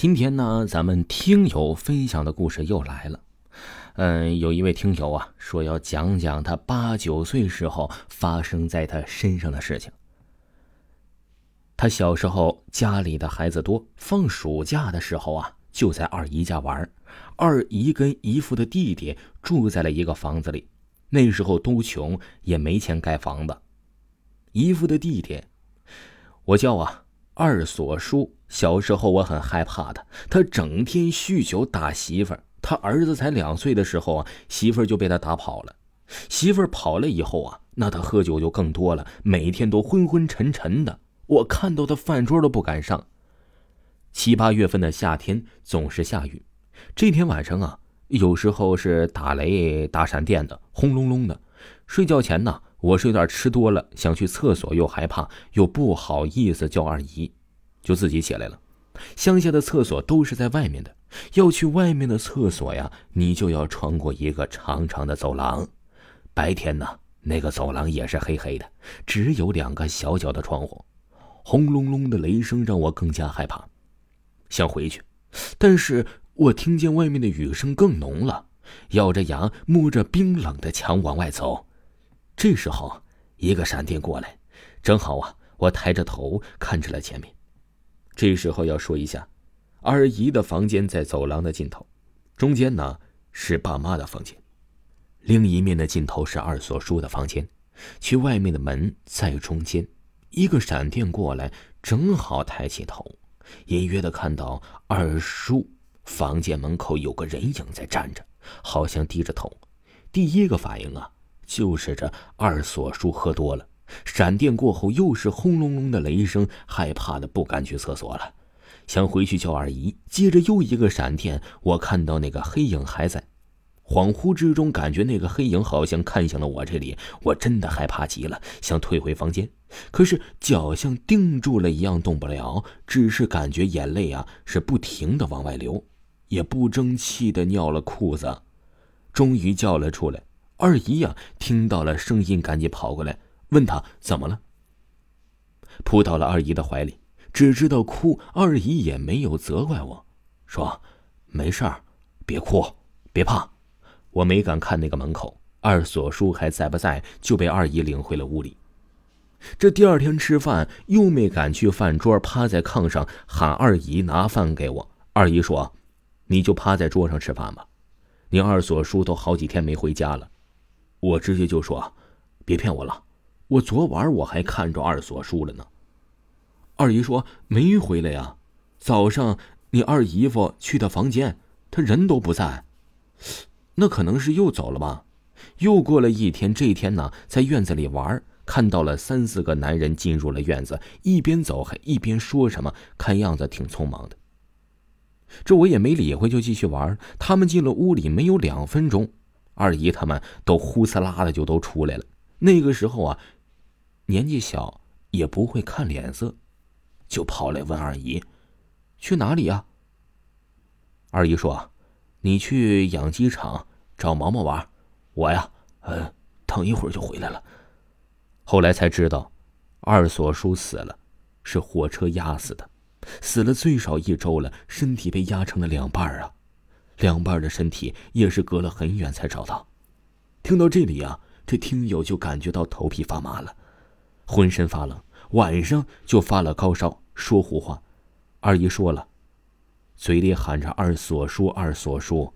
今天呢，咱们听友分享的故事又来了。嗯，有一位听友啊，说要讲讲他八九岁时候发生在他身上的事情。他小时候家里的孩子多，放暑假的时候啊，就在二姨家玩。二姨跟姨父的弟弟住在了一个房子里。那时候都穷，也没钱盖房子。姨父的弟弟，我叫啊。二所叔小时候我很害怕他，他整天酗酒打媳妇儿。他儿子才两岁的时候啊，媳妇儿就被他打跑了。媳妇儿跑了以后啊，那他喝酒就更多了，每天都昏昏沉沉的。我看到他饭桌都不敢上。七八月份的夏天总是下雨，这天晚上啊，有时候是打雷打闪电的，轰隆隆的。睡觉前呢。我是有点吃多了，想去厕所，又害怕，又不好意思叫二姨，就自己起来了。乡下的厕所都是在外面的，要去外面的厕所呀，你就要穿过一个长长的走廊。白天呢，那个走廊也是黑黑的，只有两个小小的窗户。轰隆隆的雷声让我更加害怕，想回去，但是我听见外面的雨声更浓了，咬着牙，摸着冰冷的墙往外走。这时候，一个闪电过来，正好啊，我抬着头看着了前面。这时候要说一下，二姨的房间在走廊的尽头，中间呢是爸妈的房间，另一面的尽头是二所叔的房间，去外面的门在中间。一个闪电过来，正好抬起头，隐约的看到二叔房间门口有个人影在站着，好像低着头。第一个反应啊。就是这二所叔喝多了，闪电过后又是轰隆隆的雷声，害怕的不敢去厕所了，想回去叫二姨。接着又一个闪电，我看到那个黑影还在，恍惚之中感觉那个黑影好像看向了我这里，我真的害怕极了，想退回房间，可是脚像定住了一样动不了，只是感觉眼泪啊是不停的往外流，也不争气的尿了裤子，终于叫了出来。二姨呀，听到了声音，赶紧跑过来，问他怎么了。扑到了二姨的怀里，只知道哭。二姨也没有责怪我，说：“没事儿，别哭，别怕。”我没敢看那个门口，二锁叔还在不在，就被二姨领回了屋里。这第二天吃饭，又没敢去饭桌，趴在炕上喊二姨拿饭给我。二姨说：“你就趴在桌上吃饭吧，你二锁叔都好几天没回家了。”我直接就说：“别骗我了，我昨晚我还看着二锁叔了呢。”二姨说：“没回来呀，早上你二姨夫去他房间，他人都不在，那可能是又走了吧？”又过了一天，这天呢，在院子里玩，看到了三四个男人进入了院子，一边走还一边说什么，看样子挺匆忙的。这我也没理会，就继续玩。他们进了屋里没有两分钟。二姨他们都呼呲啦的就都出来了。那个时候啊，年纪小也不会看脸色，就跑来问二姨：“去哪里呀？”二姨说：“你去养鸡场找毛毛玩，我呀，呃，等一会儿就回来了。”后来才知道，二锁叔死了，是火车压死的，死了最少一周了，身体被压成了两半啊。两半的身体也是隔了很远才找到。听到这里啊，这听友就感觉到头皮发麻了，浑身发冷，晚上就发了高烧，说胡话。二姨说了，嘴里喊着“二所叔，二所叔”，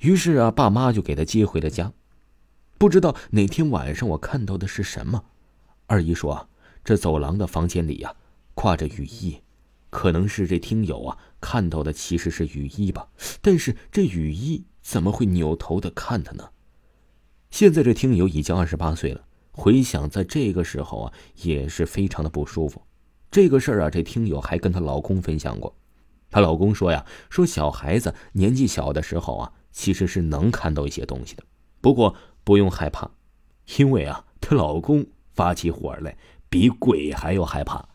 于是啊，爸妈就给他接回了家。不知道哪天晚上我看到的是什么。二姨说，啊这走廊的房间里呀，挂着雨衣。可能是这听友啊看到的其实是雨衣吧，但是这雨衣怎么会扭头的看他呢？现在这听友已经二十八岁了，回想在这个时候啊也是非常的不舒服。这个事儿啊，这听友还跟她老公分享过，她老公说呀，说小孩子年纪小的时候啊，其实是能看到一些东西的，不过不用害怕，因为啊，她老公发起火来比鬼还要害怕。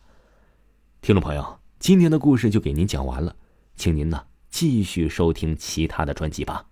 听众朋友。今天的故事就给您讲完了，请您呢继续收听其他的专辑吧。